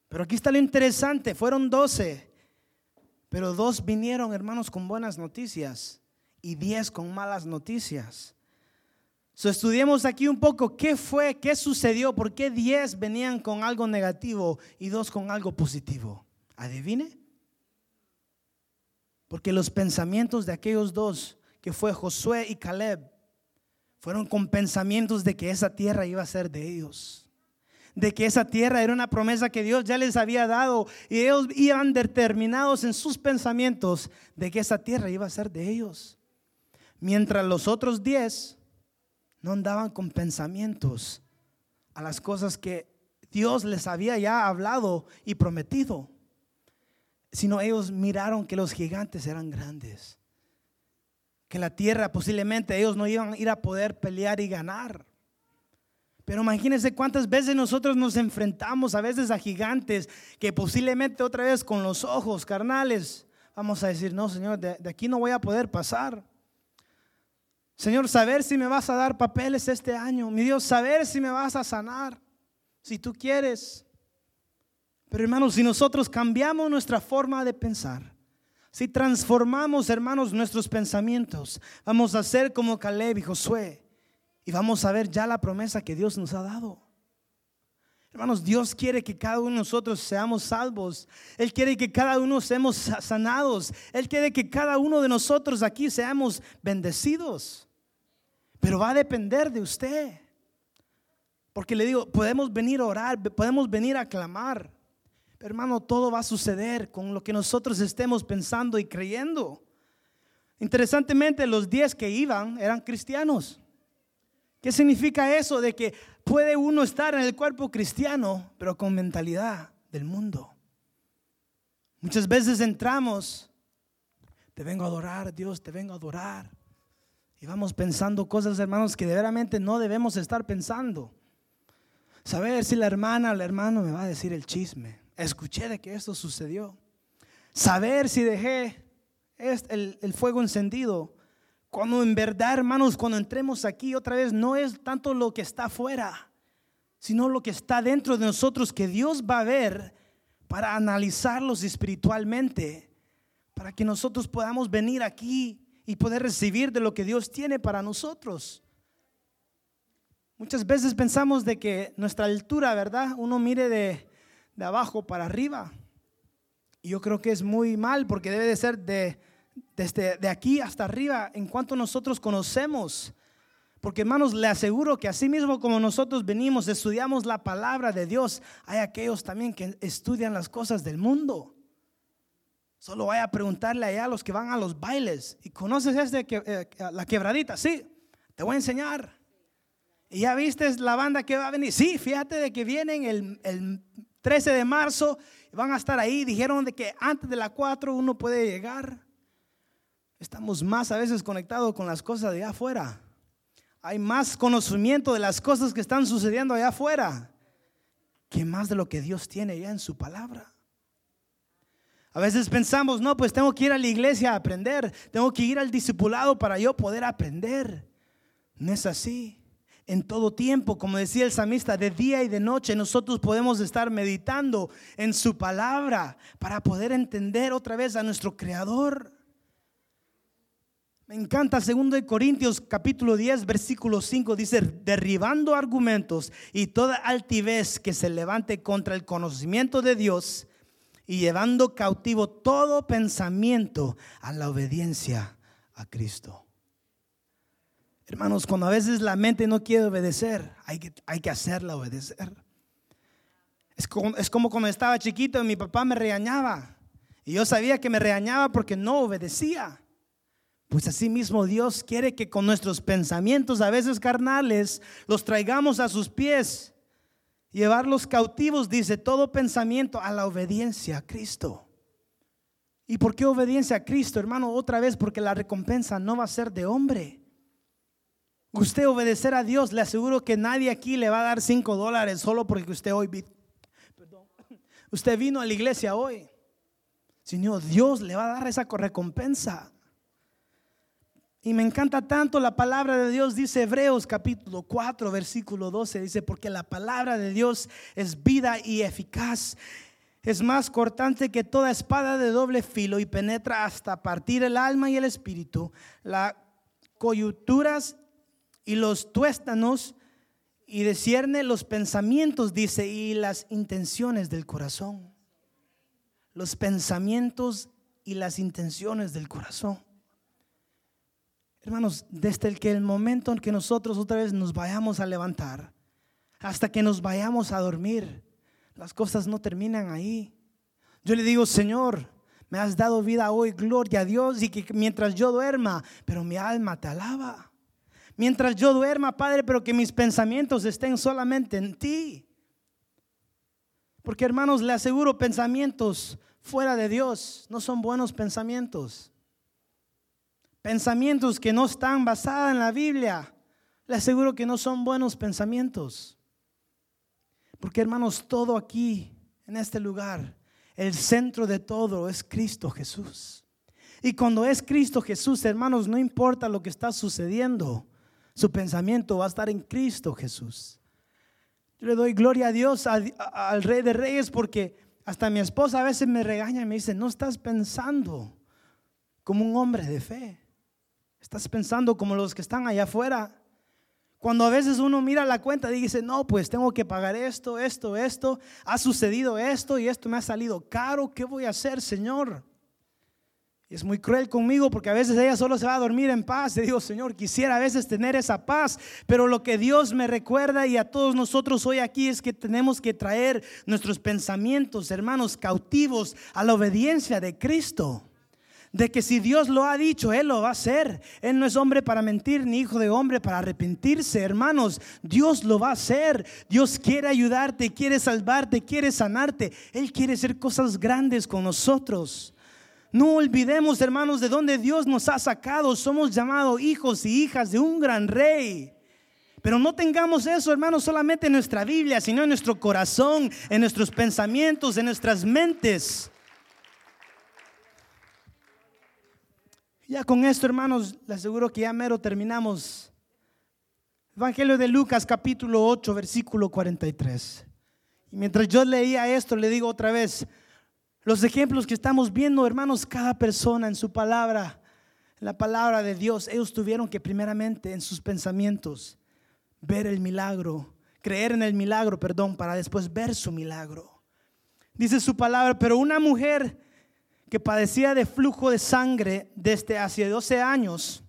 Pero aquí está lo interesante, fueron doce, pero dos vinieron, hermanos, con buenas noticias y diez con malas noticias. So, estudiemos aquí un poco qué fue, qué sucedió, por qué diez venían con algo negativo y dos con algo positivo. ¿Adivine? Porque los pensamientos de aquellos dos que fue Josué y Caleb, fueron con pensamientos de que esa tierra iba a ser de ellos. De que esa tierra era una promesa que Dios ya les había dado y ellos iban determinados en sus pensamientos de que esa tierra iba a ser de ellos. Mientras los otros diez no andaban con pensamientos a las cosas que Dios les había ya hablado y prometido, sino ellos miraron que los gigantes eran grandes que la tierra posiblemente ellos no iban a ir a poder pelear y ganar. Pero imagínense cuántas veces nosotros nos enfrentamos a veces a gigantes que posiblemente otra vez con los ojos carnales vamos a decir, no, Señor, de, de, aquí no voy a poder pasar. Señor, saber si me vas a dar papeles este año. Mi Dios, saber si me vas a sanar, si tú quieres. Pero hermanos, si nosotros cambiamos nuestra forma de pensar, si transformamos, hermanos, nuestros pensamientos, vamos a ser como Caleb y Josué y vamos a ver ya la promesa que Dios nos ha dado. Hermanos, Dios quiere que cada uno de nosotros seamos salvos. Él quiere que cada uno seamos sanados. Él quiere que cada uno de nosotros aquí seamos bendecidos. Pero va a depender de usted. Porque le digo, podemos venir a orar, podemos venir a clamar hermano, todo va a suceder con lo que nosotros estemos pensando y creyendo. Interesantemente, los diez que iban eran cristianos. ¿Qué significa eso? De que puede uno estar en el cuerpo cristiano, pero con mentalidad del mundo. Muchas veces entramos, te vengo a adorar, Dios, te vengo a adorar. Y vamos pensando cosas, hermanos, que de veramente no debemos estar pensando. Saber si la hermana o el hermano me va a decir el chisme. Escuché de que esto sucedió. Saber si dejé el, el fuego encendido. Cuando en verdad, hermanos, cuando entremos aquí otra vez, no es tanto lo que está afuera, sino lo que está dentro de nosotros que Dios va a ver para analizarlos espiritualmente, para que nosotros podamos venir aquí y poder recibir de lo que Dios tiene para nosotros. Muchas veces pensamos de que nuestra altura, ¿verdad? Uno mire de, abajo para arriba. Y yo creo que es muy mal porque debe de ser de, desde de aquí hasta arriba en cuanto nosotros conocemos. Porque hermanos, le aseguro que así mismo como nosotros venimos, estudiamos la palabra de Dios, hay aquellos también que estudian las cosas del mundo. Solo vaya a preguntarle allá a los que van a los bailes. ¿Y conoces este que, eh, la quebradita? Sí, te voy a enseñar. ¿Y ya viste la banda que va a venir? Sí, fíjate de que vienen el, el 13 de marzo van a estar ahí. Dijeron de que antes de las 4 uno puede llegar. Estamos más a veces conectados con las cosas de allá afuera. Hay más conocimiento de las cosas que están sucediendo allá afuera que más de lo que Dios tiene ya en su palabra. A veces pensamos, no, pues tengo que ir a la iglesia a aprender, tengo que ir al discipulado para yo poder aprender. No es así. En todo tiempo, como decía el samista, de día y de noche nosotros podemos estar meditando en su palabra para poder entender otra vez a nuestro Creador. Me encanta 2 Corintios capítulo 10 versículo 5 dice, derribando argumentos y toda altivez que se levante contra el conocimiento de Dios y llevando cautivo todo pensamiento a la obediencia a Cristo. Hermanos, cuando a veces la mente no quiere obedecer, hay que, hay que hacerla obedecer. Es como, es como cuando estaba chiquito y mi papá me regañaba. Y yo sabía que me regañaba porque no obedecía. Pues así mismo Dios quiere que con nuestros pensamientos, a veces carnales, los traigamos a sus pies Llevarlos cautivos, dice, todo pensamiento a la obediencia a Cristo. ¿Y por qué obediencia a Cristo, hermano? Otra vez, porque la recompensa no va a ser de hombre. Usted obedecer a Dios, le aseguro que nadie aquí le va a dar cinco dólares solo porque usted hoy, usted vino a la iglesia hoy. Señor, Dios le va a dar esa recompensa. Y me encanta tanto la palabra de Dios, dice Hebreos capítulo 4, versículo 12, dice, porque la palabra de Dios es vida y eficaz. Es más cortante que toda espada de doble filo y penetra hasta partir el alma y el espíritu, las coyunturas y los tuéstanos y descierne los pensamientos, dice, y las intenciones del corazón. Los pensamientos y las intenciones del corazón. Hermanos, desde el que el momento en que nosotros otra vez nos vayamos a levantar, hasta que nos vayamos a dormir, las cosas no terminan ahí. Yo le digo, Señor, me has dado vida hoy, gloria a Dios, y que mientras yo duerma, pero mi alma te alaba. Mientras yo duerma, Padre, pero que mis pensamientos estén solamente en ti. Porque hermanos, le aseguro, pensamientos fuera de Dios no son buenos pensamientos pensamientos que no están basados en la Biblia, le aseguro que no son buenos pensamientos. Porque hermanos, todo aquí, en este lugar, el centro de todo es Cristo Jesús. Y cuando es Cristo Jesús, hermanos, no importa lo que está sucediendo, su pensamiento va a estar en Cristo Jesús. Yo le doy gloria a Dios, al Rey de Reyes, porque hasta mi esposa a veces me regaña y me dice, no estás pensando como un hombre de fe. Estás pensando como los que están allá afuera. Cuando a veces uno mira la cuenta y dice, no, pues tengo que pagar esto, esto, esto, ha sucedido esto y esto me ha salido caro, ¿qué voy a hacer, Señor? Y es muy cruel conmigo porque a veces ella solo se va a dormir en paz. Y digo, Señor, quisiera a veces tener esa paz, pero lo que Dios me recuerda y a todos nosotros hoy aquí es que tenemos que traer nuestros pensamientos, hermanos, cautivos a la obediencia de Cristo. De que si Dios lo ha dicho, Él lo va a hacer. Él no es hombre para mentir, ni hijo de hombre para arrepentirse. Hermanos, Dios lo va a hacer. Dios quiere ayudarte, quiere salvarte, quiere sanarte. Él quiere hacer cosas grandes con nosotros. No olvidemos, hermanos, de dónde Dios nos ha sacado. Somos llamados hijos y hijas de un gran rey. Pero no tengamos eso, hermanos, solamente en nuestra Biblia, sino en nuestro corazón, en nuestros pensamientos, en nuestras mentes. Ya con esto, hermanos, les aseguro que ya mero terminamos. Evangelio de Lucas, capítulo 8, versículo 43. Y mientras yo leía esto, le digo otra vez, los ejemplos que estamos viendo, hermanos, cada persona en su palabra, en la palabra de Dios, ellos tuvieron que primeramente en sus pensamientos ver el milagro, creer en el milagro, perdón, para después ver su milagro. Dice su palabra, pero una mujer que padecía de flujo de sangre desde hace 12 años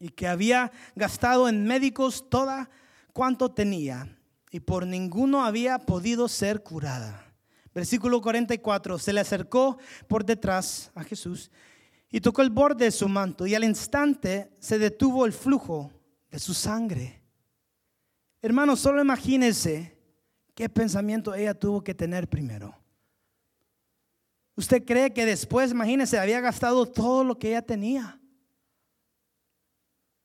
y que había gastado en médicos toda cuanto tenía y por ninguno había podido ser curada. Versículo 44, se le acercó por detrás a Jesús y tocó el borde de su manto y al instante se detuvo el flujo de su sangre. Hermanos, solo imagínense qué pensamiento ella tuvo que tener primero. ¿Usted cree que después, imagínese, había gastado todo lo que ella tenía?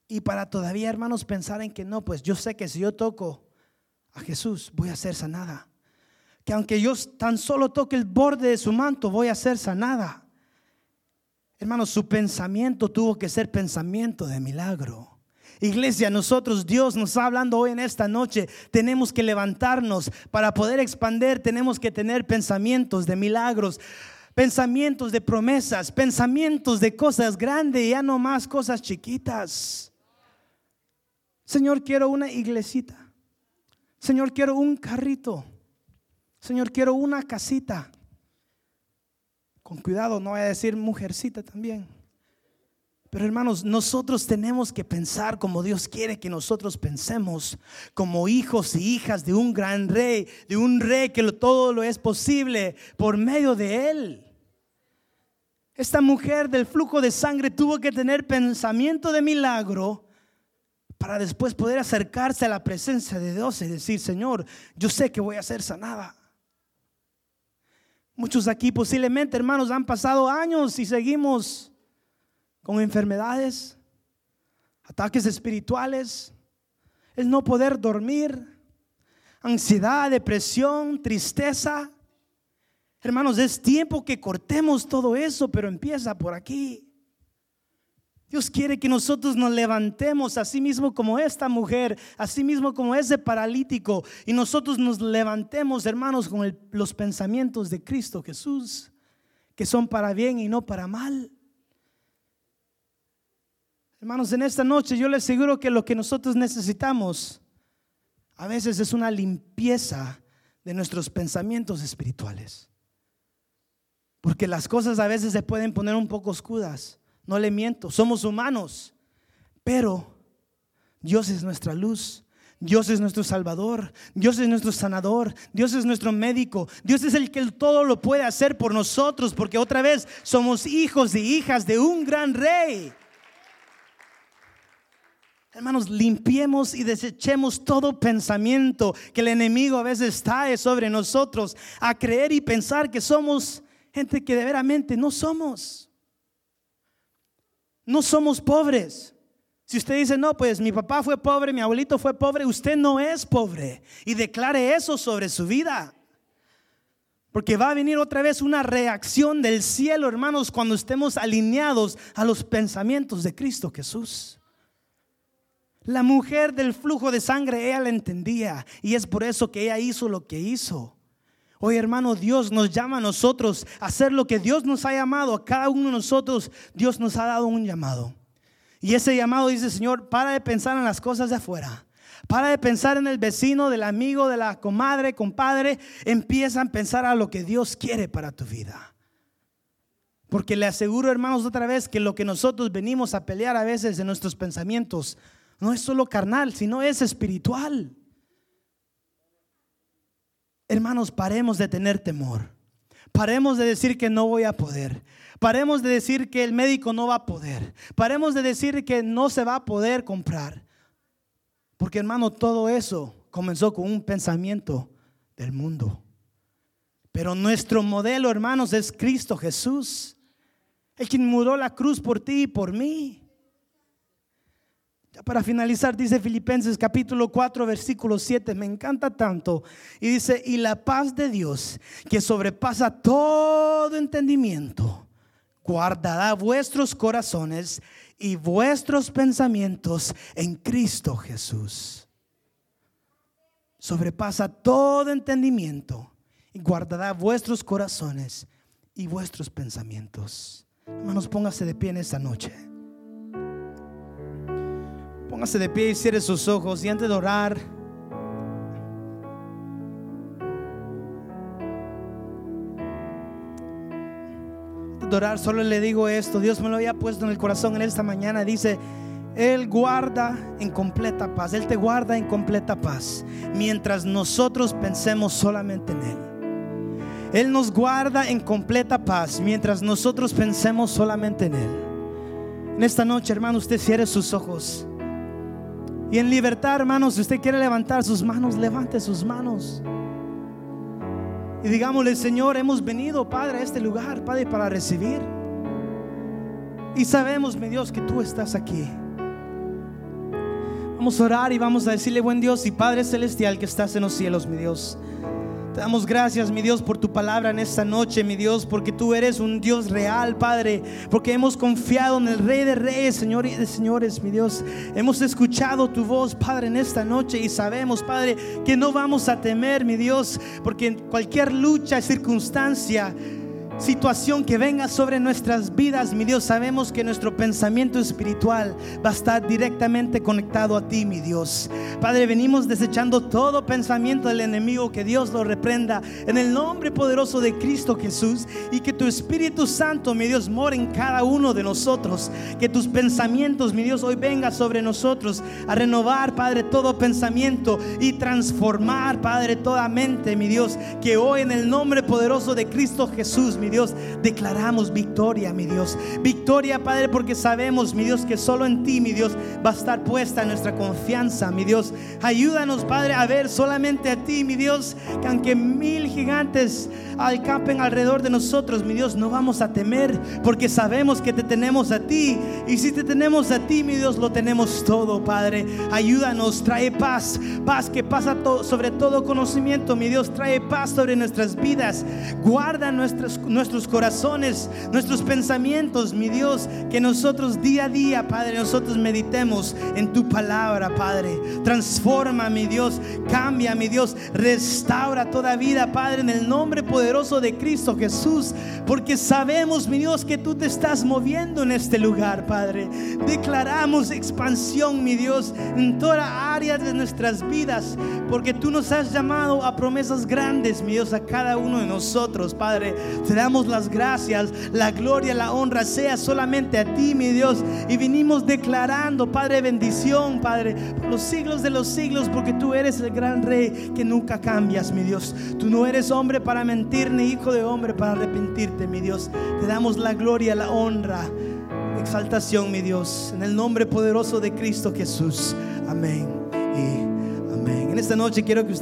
Y para todavía, hermanos, pensar en que no, pues yo sé que si yo toco a Jesús, voy a ser sanada. Que aunque yo tan solo toque el borde de su manto, voy a ser sanada. Hermanos, su pensamiento tuvo que ser pensamiento de milagro. Iglesia, nosotros, Dios nos está hablando hoy en esta noche. Tenemos que levantarnos para poder expandir. Tenemos que tener pensamientos de milagros pensamientos de promesas, pensamientos de cosas grandes, ya no más cosas chiquitas. Señor, quiero una iglesita. Señor, quiero un carrito. Señor, quiero una casita. Con cuidado, no voy a decir mujercita también. Pero hermanos, nosotros tenemos que pensar como Dios quiere que nosotros pensemos, como hijos y hijas de un gran rey, de un rey que todo lo es posible por medio de él. Esta mujer del flujo de sangre tuvo que tener pensamiento de milagro para después poder acercarse a la presencia de Dios y decir, Señor, yo sé que voy a ser sanada. Muchos aquí posiblemente, hermanos, han pasado años y seguimos con enfermedades, ataques espirituales, el no poder dormir, ansiedad, depresión, tristeza. Hermanos, es tiempo que cortemos todo eso, pero empieza por aquí. Dios quiere que nosotros nos levantemos así mismo como esta mujer, así mismo como ese paralítico, y nosotros nos levantemos, hermanos, con los pensamientos de Cristo Jesús, que son para bien y no para mal. Hermanos, en esta noche yo les aseguro que lo que nosotros necesitamos a veces es una limpieza de nuestros pensamientos espirituales. Porque las cosas a veces se pueden poner un poco oscuras. No le miento, somos humanos. Pero Dios es nuestra luz. Dios es nuestro salvador, Dios es nuestro sanador, Dios es nuestro médico, Dios es el que todo lo puede hacer por nosotros, porque otra vez somos hijos y hijas de un gran rey. Hermanos, limpiemos y desechemos todo pensamiento que el enemigo a veces está sobre nosotros a creer y pensar que somos gente que de veramente no somos. No somos pobres. Si usted dice, no, pues mi papá fue pobre, mi abuelito fue pobre, usted no es pobre. Y declare eso sobre su vida. Porque va a venir otra vez una reacción del cielo, hermanos, cuando estemos alineados a los pensamientos de Cristo Jesús. La mujer del flujo de sangre, ella la entendía. Y es por eso que ella hizo lo que hizo. Hoy, hermano, Dios nos llama a nosotros a hacer lo que Dios nos ha llamado. A cada uno de nosotros, Dios nos ha dado un llamado. Y ese llamado dice, Señor, para de pensar en las cosas de afuera. Para de pensar en el vecino, del amigo, de la comadre, compadre. Empieza a pensar a lo que Dios quiere para tu vida. Porque le aseguro, hermanos, otra vez que lo que nosotros venimos a pelear a veces en nuestros pensamientos no es solo carnal, sino es espiritual. Hermanos, paremos de tener temor. Paremos de decir que no voy a poder. Paremos de decir que el médico no va a poder. Paremos de decir que no se va a poder comprar. Porque hermano, todo eso comenzó con un pensamiento del mundo. Pero nuestro modelo, hermanos, es Cristo Jesús. El quien murió la cruz por ti y por mí. Para finalizar, dice Filipenses capítulo 4, versículo 7, me encanta tanto. Y dice, y la paz de Dios, que sobrepasa todo entendimiento, guardará vuestros corazones y vuestros pensamientos en Cristo Jesús. Sobrepasa todo entendimiento y guardará vuestros corazones y vuestros pensamientos. Hermanos, póngase de pie en esta noche. Póngase de pie y cierre sus ojos y antes de orar. Orar, solo le digo esto. Dios me lo había puesto en el corazón en esta mañana. Dice, Él guarda en completa paz. Él te guarda en completa paz. Mientras nosotros pensemos solamente en Él. Él nos guarda en completa paz mientras nosotros pensemos solamente en Él. En esta noche, hermano, usted cierre sus ojos. Y en libertad, hermanos, si usted quiere levantar sus manos, levante sus manos. Y digámosle, Señor, hemos venido, Padre, a este lugar, Padre, para recibir. Y sabemos, mi Dios, que tú estás aquí. Vamos a orar y vamos a decirle, buen Dios y Padre Celestial que estás en los cielos, mi Dios. Te damos gracias, mi Dios, por tu palabra en esta noche, mi Dios, porque tú eres un Dios real, Padre, porque hemos confiado en el Rey de Reyes, Señor y de Señores, mi Dios. Hemos escuchado tu voz, Padre, en esta noche y sabemos, Padre, que no vamos a temer, mi Dios, porque en cualquier lucha, circunstancia, situación que venga sobre nuestras vidas, mi Dios, sabemos que nuestro pensamiento espiritual va a estar directamente conectado a ti, mi Dios. Padre, venimos desechando todo pensamiento del enemigo, que Dios lo reprenda en el nombre poderoso de Cristo Jesús y que tu Espíritu Santo, mi Dios, more en cada uno de nosotros. Que tus pensamientos, mi Dios, hoy venga sobre nosotros a renovar, Padre, todo pensamiento y transformar, Padre, toda mente, mi Dios. Que hoy en el nombre poderoso de Cristo Jesús, mi Dios, declaramos victoria, mi Dios. Victoria, Padre, porque sabemos, mi Dios, que solo en ti, mi Dios, va a estar puesta nuestra confianza, mi Dios. Ayúdanos, Padre, a ver solamente a ti, mi Dios, que aunque mil gigantes alcampen alrededor de nosotros, mi Dios, no vamos a temer, porque sabemos que te tenemos a ti. Y si te tenemos a ti, mi Dios, lo tenemos todo, Padre. Ayúdanos, trae paz, paz que pasa sobre todo conocimiento, mi Dios, trae paz sobre nuestras vidas. Guarda nuestros nuestros corazones, nuestros pensamientos, mi Dios, que nosotros día a día, Padre, nosotros meditemos en tu palabra, Padre. Transforma, mi Dios, cambia, mi Dios, restaura toda vida, Padre, en el nombre poderoso de Cristo Jesús, porque sabemos, mi Dios, que tú te estás moviendo en este lugar, Padre. Declaramos expansión, mi Dios, en toda área de nuestras vidas, porque tú nos has llamado a promesas grandes, mi Dios, a cada uno de nosotros, Padre. Te damos las gracias, la gloria, la honra sea solamente a ti, mi Dios. Y vinimos declarando, Padre, bendición, Padre, por los siglos de los siglos, porque tú eres el gran rey que nunca cambias, mi Dios. Tú no eres hombre para mentir, ni hijo de hombre para arrepentirte, mi Dios. Te damos la gloria, la honra, exaltación, mi Dios, en el nombre poderoso de Cristo Jesús. Amén y amén. En esta noche quiero que